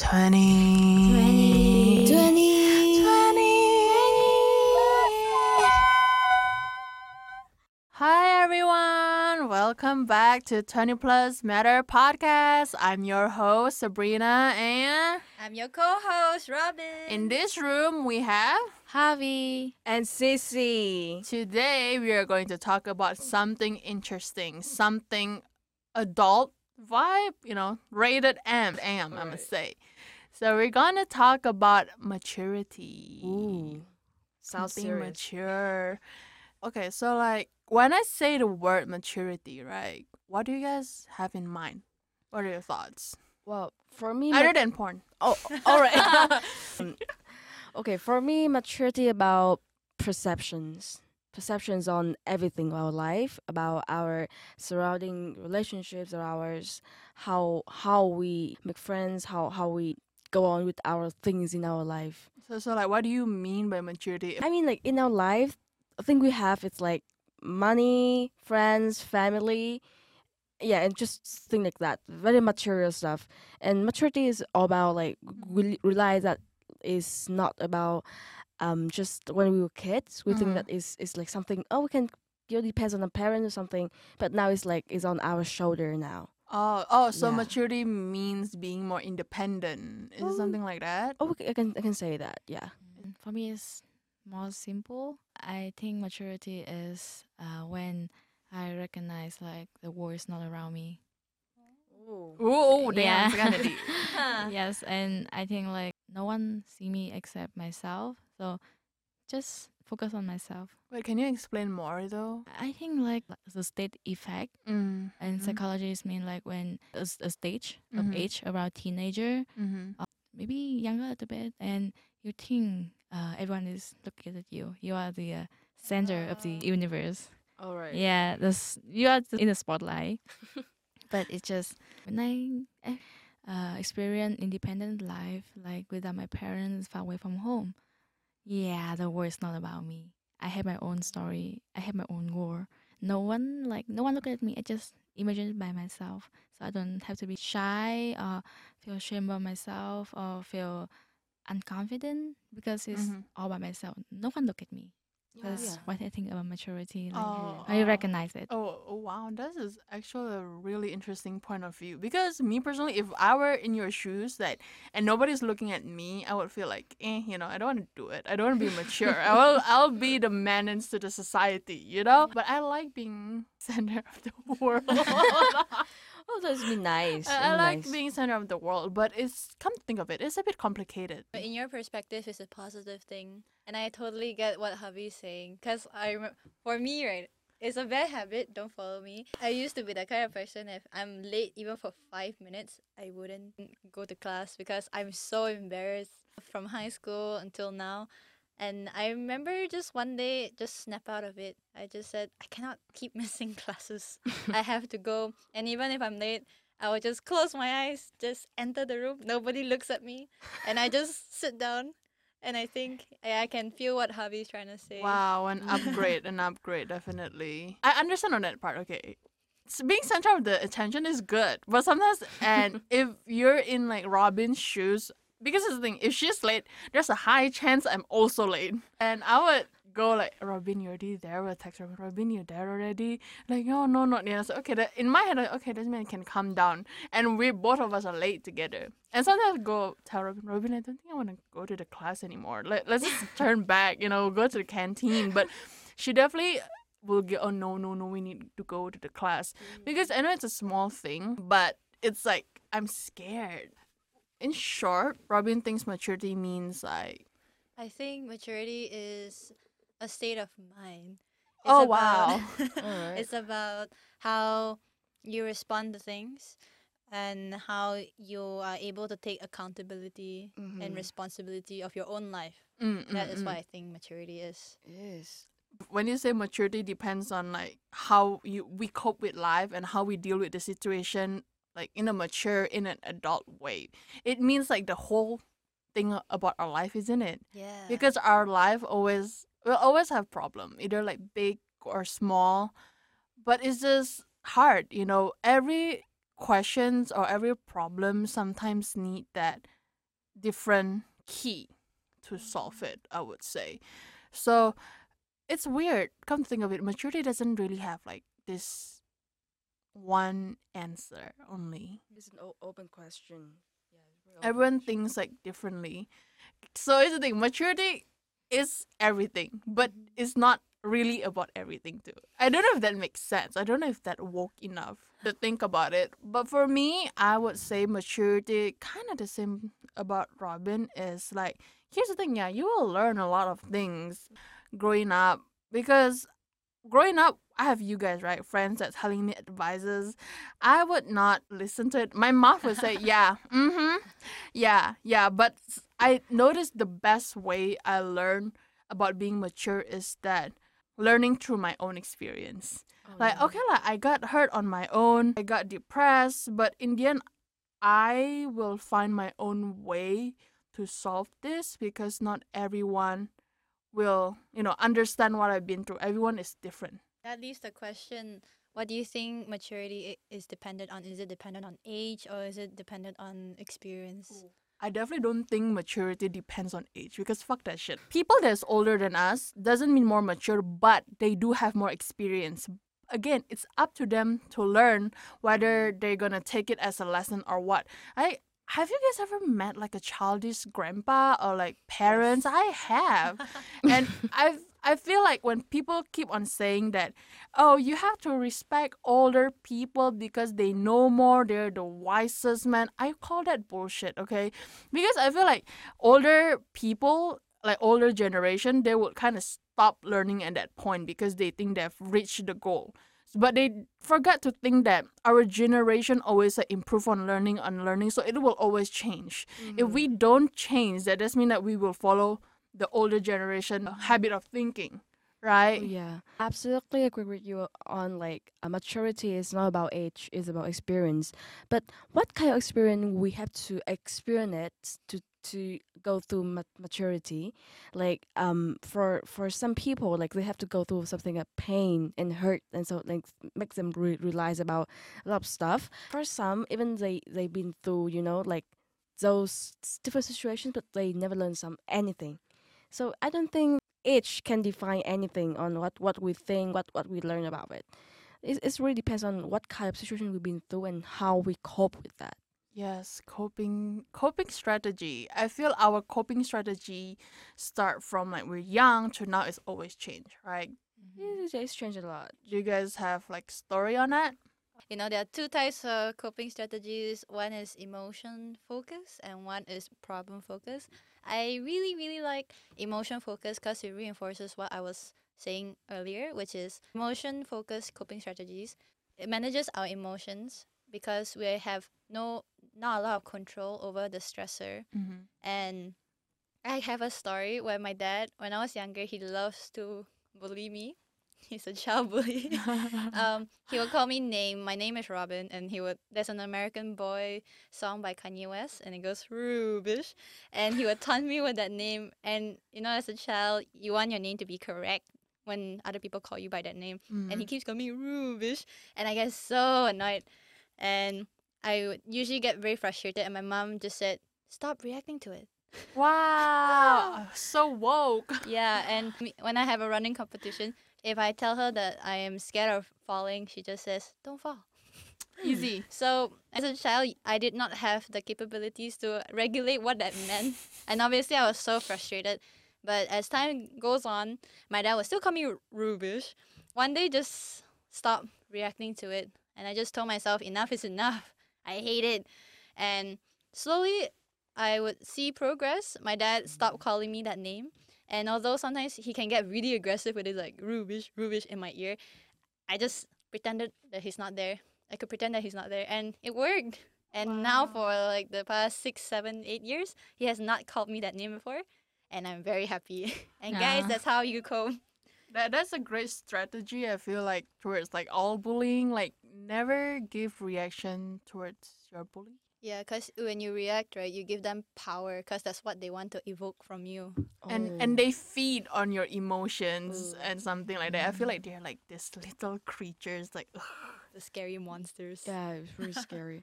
20. 20. 20. Hi everyone, welcome back to 20 Plus Matter podcast. I'm your host Sabrina and I'm your co-host, Robin. in this room we have Javi and Sissy. today we are going to talk about something interesting, something adult vibe, you know, rated M, M, I must say. So we're going to talk about maturity. Ooh, sounds being serious. mature. Okay, so like when I say the word maturity, right? What do you guys have in mind? What are your thoughts? Well, for me, Other ma- than porn. oh, all right. Um, okay, for me, maturity about perceptions, perceptions on everything about life, about our surrounding relationships, or ours, how how we make friends, how how we go on with our things in our life. So so like what do you mean by maturity? I mean, like in our life, I think we have it's like money, friends, family, yeah, and just things like that. Very material stuff. And maturity is all about like we realize that is not about um just when we were kids. We Mhm. think that is is like something. Oh, we can. You know, depends on the parent or something. But now it's like it's on our shoulder now. Oh, oh, so Yeah. maturity means being more independent. Is it Oh. something like that? Oh, I can I can say that. Yeah. Mm, For me, it's more simple. I think maturity is uh, when I recognize like the world is not around me. Oh, oh damn, Yeah. it's kinda deep. yes, and I think like no one see me except myself. So just focus on myself. Wait, can you explain more though? I think like the state effect Mm. and mhm, psychologists mean like when a stage Mhm. of age around teenager, mhm. maybe younger a little bit, and you think uh, everyone is looking at you. You are the uh, center of the Ah. universe. All right. Yeah, this you are in the spotlight. but it's just when I eh, uh, experience independent life, like without my parents, far away from home. Yeah, the war is not about me. I have my own story. I have my own war. No one like no one look at me. I just imagine it by myself, so I don't have to be shy or feel ashamed about myself or feel unconfident because it's Mhm. all by myself. No one look at me. That's Yeah. what I think about maturity. Like Oh, I oh. recognize it. Oh, oh wow, this is actually a really interesting point of view. Because me personally, if I were in your shoes, that and nobody's looking at me, I would feel like, eh, you know, I don't want to do it. I don't want to be mature. I will, I'll be the menace to the society, you know. But I like being center of the world. Oh, that's be nice. I, I very like nice. being center of the world, but it's come to think of it, it's a bit complicated. But in your perspective, it's a positive thing, and I totally get what Javi's saying. Cause I, rem- for me, right, it's a bad habit. Don't follow me. I used to be that kind of person. If I'm late, even for five minutes, I wouldn't go to class because I'm so embarrassed from high school until now. And I remember just one day, just snap out of it. I just said, I cannot keep missing classes. I have to go. And even if I'm late, I will just close my eyes, just enter the room. Nobody looks at me. And I just sit down. And I think I can feel what Javi's trying to say. Wow, an upgrade, an upgrade, definitely. I understand on that part. Okay, S- being center of the attention is good, but sometimes, and if you're in like Robin's shoes, because it's the thing, if she's late, there's a high chance I'm also late, and I would go like, Robin, you're already there. Would text Robin, Robin, you're there already. Like, no, no, not yet. So okay, that, in my head, like, okay, this man can calm down, and we both of us are late together. And sometimes I go tell Robin, Robin, I don't think I want to go to the class anymore. Let, let's just turn back, you know, go to the canteen. But she definitely will get, oh, no, no, no, we need to go to the class. Mm. Because I know it's a small thing, but it's like, I'm scared. In short, Robin thinks maturity means like, I think maturity is a state of mind. Oh, about- wow. Alright. it's about how you respond to things and how you are able to take accountability Mhm. and responsibility of your own life. mm, That is what I think maturity is. Yes. when you say maturity depends on like how you we cope with life and how we deal with the situation like in a mature in an adult way it means like the whole thing about our life isn't it Yeah. because our life always will always have problem either like big or small but it's just hard you know every questions or every problem sometimes need that different key to solve mm-hmm. it, I would say. So it's weird. Come to think of it, maturity doesn't really have like this one answer only. It's an o- open question. Yeah, open Everyone question. thinks like differently. So it's the thing, maturity is everything, but mm-hmm. it's not really about everything too. I don't know if that makes sense. I don't know if that woke enough to think about it. But for me, I would say maturity kind of the same about Robin is like here's the thing, yeah, you will learn a lot of things growing up because growing up I have you guys, right? Friends that's telling me advices. I would not listen to it. My mouth would say, Yeah, mm-hmm. Yeah, yeah. But I noticed the best way I learn about being mature is that learning through my own experience. Oh, Like, yeah. okay, like I got hurt on my own, I got depressed, but in the end, I will find my own way to solve this because not everyone will, you know, understand what I've been through. Everyone is different. That leaves the question what do you think maturity is dependent on? Is it dependent on age or is it dependent on experience? I definitely don't think maturity depends on age because fuck that shit. People that's older than us doesn't mean more mature, but they do have more experience. Again, it's up to them to learn whether they're gonna take it as a lesson or what. I have you guys ever met like a childish grandpa or like parents? I have. and I've I feel like when people keep on saying that, oh, you have to respect older people because they know more, they're the wisest man. I call that bullshit, okay? Because I feel like older people, like older generation, they would kind of stop learning at that point because they think they've reached the goal. But they forgot to think that our generation always like, improve on learning and learning, so it will always change. If we mm-hmm. don't change, that does mean that we will follow the older generation uh-huh. habit of thinking, right? yeah, absolutely agree with you on like uh, maturity is not about age, it's about experience. But what kind of experience we have to experience it to to go through ma- maturity? Like um for for some people like they have to go through something like pain and hurt and so like makes them re- realize about a lot of stuff. For some even they they've been through you know like those different situations but they never learn some anything. So I don't think age can define anything on what, what we think, what, what we learn about it. It it really depends on what kind of situation we've been through and how we cope with that. Yes, coping coping strategy. I feel our coping strategy start from like we're young to now it's always change, right? It's, it's changed a lot. Do you guys have like story on that? You know, there are two types of coping strategies. One is emotion focus and one is problem focus. I really, really like emotion focus because it reinforces what I was saying earlier, which is emotion focused coping strategies. It manages our emotions because we have no not a lot of control over the stressor. Mm-hmm. And I have a story where my dad, when I was younger, he loves to bully me. He's a child bully. um, he would call me name. My name is Robin, and he would. There's an American Boy song by Kanye West, and it goes Rubish, and he would taunt me with that name. And you know, as a child, you want your name to be correct when other people call you by that name, and he keeps calling me Rubish, and I get so annoyed, and I would usually get very frustrated, and my mom just said, "Stop reacting to it." Wow, so woke. yeah, and when I have a running competition, if I tell her that I am scared of falling, she just says, "Don't fall." Easy. So as a child, I did not have the capabilities to regulate what that meant, and obviously I was so frustrated. But as time goes on, my dad was still call me Ru- Rubish. One day, just stop reacting to it, and I just told myself, enough is enough. I hate it, and slowly, I would see progress. My dad stopped calling me that name, and although sometimes he can get really aggressive with his like Rubish, Rubish in my ear, I just pretended that he's not there. I could pretend that he's not there, and it worked. And now for like the past six, seven, eight years, he has not called me that name before, and I'm very happy. and guys, that's how you cope. That that's a great strategy. I feel like towards like all bullying, like never give reaction towards your bully. Yeah, because when you react, right, you give them power, because that's what they want to evoke from you. and Oh. and they feed on your emotions Ooh. and something like that. I feel like they're like these little creatures, like ugh. The scary monsters. Yeah, it's really scary.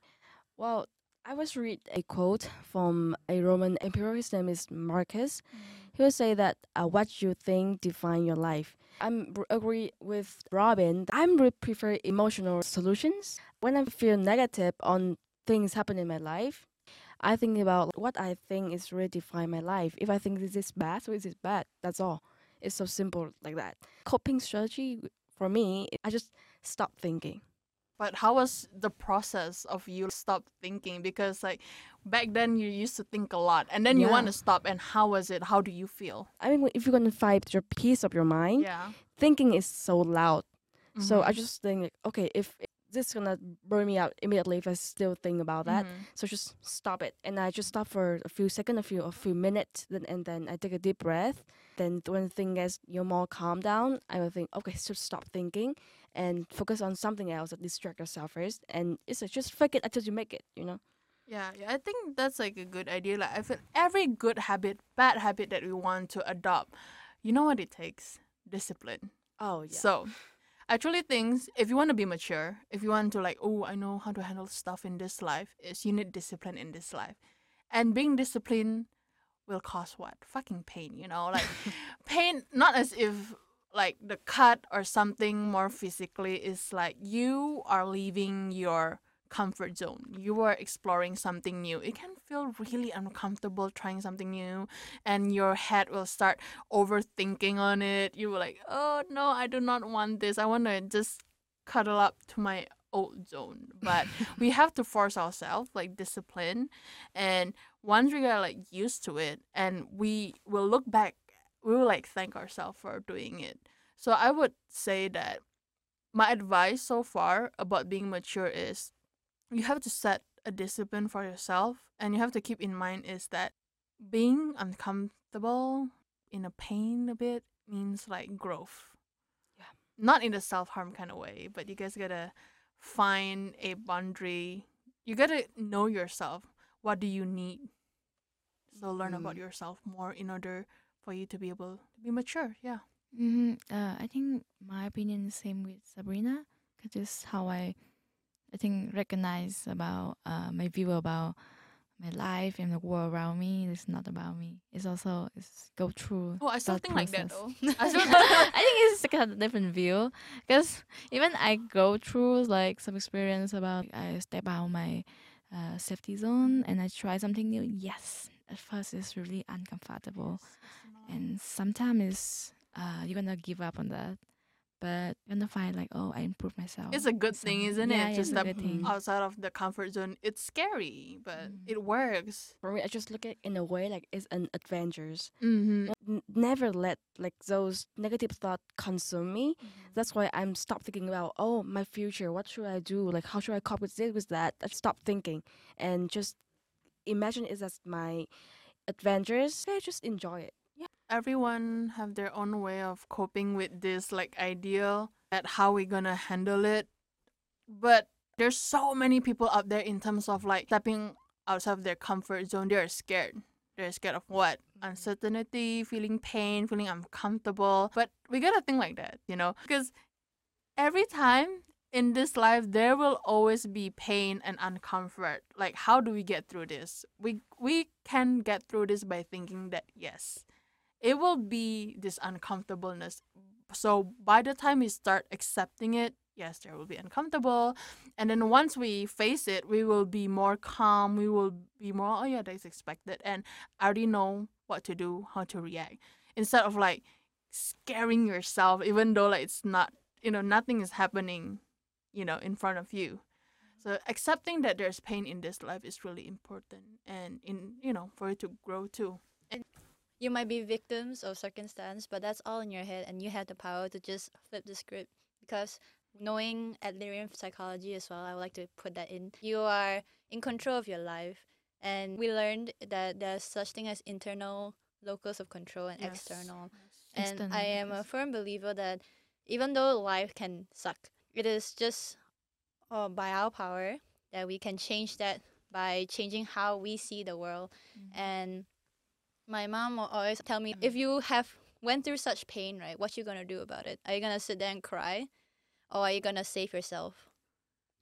Well, I was read a quote from a Roman emperor. His name is Marcus. He will say that uh, what you think define your life. I'm agree with Robin. I'm re- prefer emotional solutions. When I feel negative on things happen in my life, I think about what I think is really define my life. If I think this is bad, so this is bad. That's all. It's so simple like that. Coping strategy for me, I just stop thinking. But how was the process of you stop thinking? Because like back then you used to think a lot, and then you want to stop. And how was it? How do you feel? I mean, if you're gonna fight your peace of your mind, Yeah. thinking is so loud. So I Mhm. just think, like, okay, if this is gonna burn me out immediately if I still think about that, Mhm. so just stop it. And I just stop for a few seconds, a few a few minutes, then and then I take a deep breath. Then when the thing gets you're more calm down, I will think, okay, so stop thinking and focus on something else that distract yourself first. And it's like, just fake it until you make it. You know. Yeah, yeah, I think that's like a good idea. Like I feel every good habit, bad habit that we want to adopt, you know what it takes? Discipline. Oh yeah. So, I things if you want to be mature, if you want to like, oh, I know how to handle stuff in this life, is you need discipline in this life, and being disciplined will cause what? Fucking pain, you know, like pain. Not as if like the cut or something more physically is like you are leaving your comfort zone. You are exploring something new. It can feel really uncomfortable trying something new, and your head will start overthinking on it. You were like, oh no, I do not want this. I want to just cuddle up to my old zone. But we have to force ourselves, like discipline. And once we are like used to it and we will look back, we will like thank ourselves for doing it. So I would say that my advice so far about being mature is you have to set a discipline for yourself and you have to keep in mind is that being uncomfortable in a pain a bit means like growth. Yeah. Not in a self harm kind of way, but you guys gotta find a boundary. You gotta know yourself. What do you need? So learn about Mm. yourself more in order for you to be able to be mature. Yeah. hmm Uh, I think my opinion is same with Sabrina. Cause this how I, I think recognize about uh my view about my life and the world around me. It's not about me. It's also it's go through. Oh, I still think like that though. I still I think it's like a different view because even I go through like some experience about I step out my uh, safety zone and I try something new. Yes, at first it's really uncomfortable and sometimes it's uh you're gonna give up on that but you're gonna find like oh i improved myself it's a good in thing, isn't yeah, it? yeah, Just it's a step good thing. outside of the comfort zone. It's scary, but Mm. it works. For me, I just look at it in a way like it's an adventures. Mm-hmm. N- never let like those negative thoughts consume me. That's why I'm stop thinking about oh my future. What should I do? Like how should I cope with this with that? I stop thinking and just imagine it as my adventures. Yeah, just enjoy it. Everyone have their own way of coping with this like ideal at how we're gonna handle it. But there's so many people out there in terms of like stepping outside of their comfort zone. They're scared. They're scared of what? Mm-hmm. Uncertainty, feeling pain, feeling uncomfortable. But we gotta think like that, you know? Because every time in this life there will always be pain and uncomfort. Like how do we get through this? We we can get through this by thinking that yes, it will be this uncomfortableness. So by the time we start accepting it, yes, there will be uncomfortable. And then once we face it, we will be more calm. We will be more, oh yeah, that's expected. And I already know what to do, how to react. Instead of like scaring yourself, even though like it's not, you know, nothing is happening, you know, in front of you. So mm-hmm. accepting that there's pain in this life is really important and in you know, for it to grow too. You might be victims of circumstance, but that's all in your head, and you have the power to just flip the script. Because knowing Adlerian psychology as well, I would like to put that in. You are in control of your life, and we learned that there's such thing as internal locus of control and Yes. external. Yes. And I am a firm believer that even though life can suck, it is just uh, by our power that we can change that by changing how we see the world. And my mom will always tell me, if you have went through such pain, right, what you gonna do about it? Are you gonna sit there and cry, or are you gonna save yourself?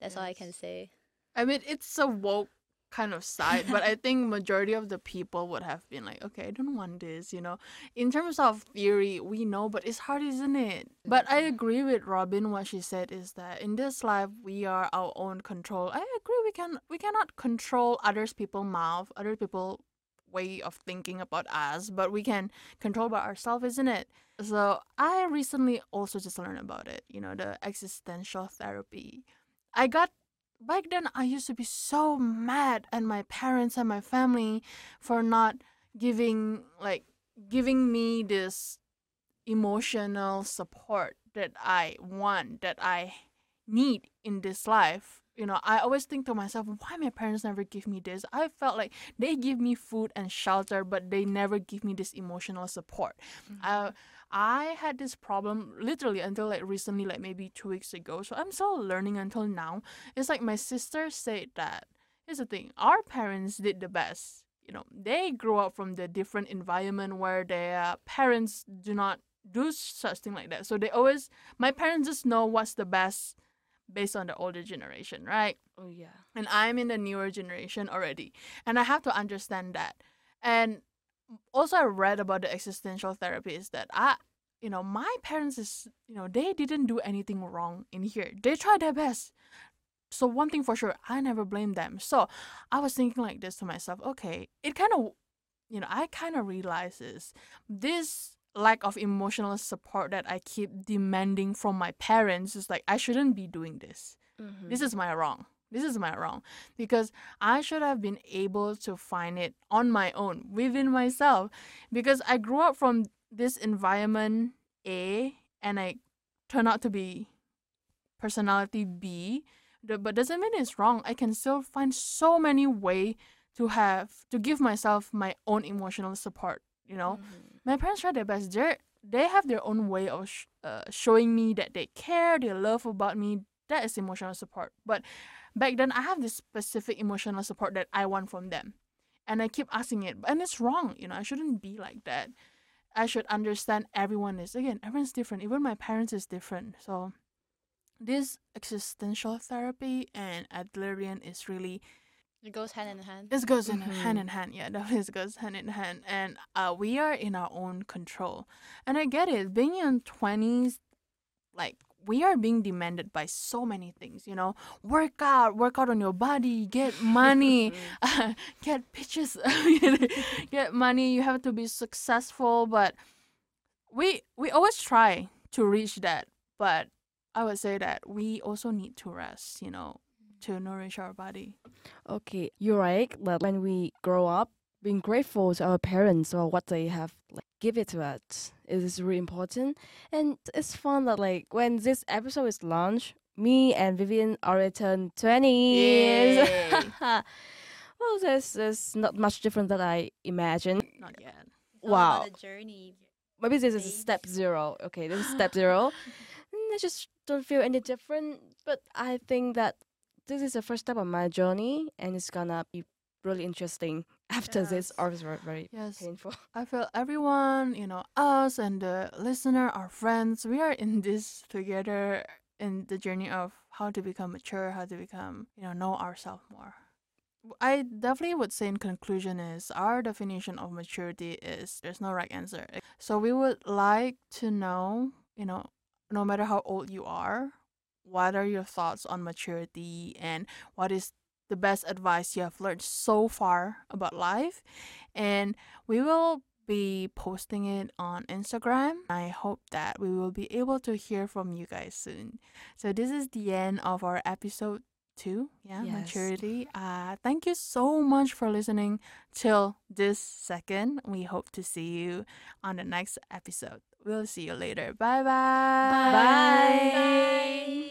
That's all I can say. I mean, it's a woke kind of side, but I think majority of the people would have been like, okay, I don't want this, you know. In terms of theory, we know, but it's hard, isn't it? But I mm-hmm. agree with Robin. What she said is that in this life, we are our own control. I agree. We can we cannot control others people mouth, other people way of thinking about us, but we can control by ourselves, isn't it? So I recently also just learned about it. You know, the existential therapy. I got back then I used to be so mad at my parents and my family for not giving like giving me this emotional support that I want that I need in this life. You know, I always think to myself, why my parents never give me this? I felt like they give me food and shelter, but they never give me this emotional support. Uh, I had this problem literally until like recently, like maybe two weeks ago. So I'm still learning until now. It's like my sister said that here's the thing our parents did the best. You know, they grew up from the different environment where their parents do not do such thing like that. So they always, my parents just know what's the best based on the older generation, right? Oh yeah. and I'm in the newer generation already, and I have to understand that. And also, I read about the existential therapy is that I, you know, my parents is, you know, they didn't do anything wrong in here. They tried their best. So one thing for sure, I never blame them. So I was thinking like this to myself. Okay, it kind of, you know, I kind of realizes this lack of emotional support that I keep demanding from my parents is like I shouldn't be doing this. Mm-hmm. this is my wrong. This is my wrong. Because i should have been able to find it on my own within myself. Because i grew up from this environment a and i turned out to be personality b. But doesn't mean it's wrong. I can still find so many way to have to give myself my own emotional support you know Mm-hmm. my parents try their best. They they have their own way of sh- uh, showing me that they care, they love about me. That is emotional support. But back then, I have this specific emotional support that I want from them, and I keep asking it, and it's wrong. You know, I shouldn't be like that. I should understand everyone is again, everyone's different. Even my parents is different. So this existential therapy and Adlerian is really It goes hand in hand. this goes in hand Mhm. in hand. Yeah, definitely this goes hand in hand. And uh, we are in our own control. And I get it. Being in twenties, like we are being demanded by so many things. You know, work out, work out on your body, get money, get pictures, get money. You have to be successful. But we we always try to reach that. But I would say that we also need to rest. You know, to nourish our body. Okay, you're right. That when we grow up, being grateful to our parents or what they have like give it to us is really important. And it's fun that like when this episode is launched, me and Vivian already turned twenty years. Well, this is not much different than I imagined. Not yet. It's all Wow. about the journey. Maybe this is step zero. Okay, this is step zero. Mm, I just don't feel any different. But I think that this is the first step of my journey, and it's gonna be really interesting after this. Or it's very, very Yes. painful. I feel everyone, you know, us and the listener, our friends, we are in this together in the journey of how to become mature, how to become, you know, know ourselves more. I definitely would say in conclusion is our definition of maturity is there's no right answer. So we would like to know, you know, no matter how old you are, what are your thoughts on maturity and what is the best advice you have learned so far about life? And we will be posting it on Instagram. I hope that we will be able to hear from you guys soon. So this is the end of our episode two. Yeah, Yes. maturity. Uh thank you so much for listening till this second. We hope to see you on the next episode. We'll see you later. Bye bye. Bye. Bye.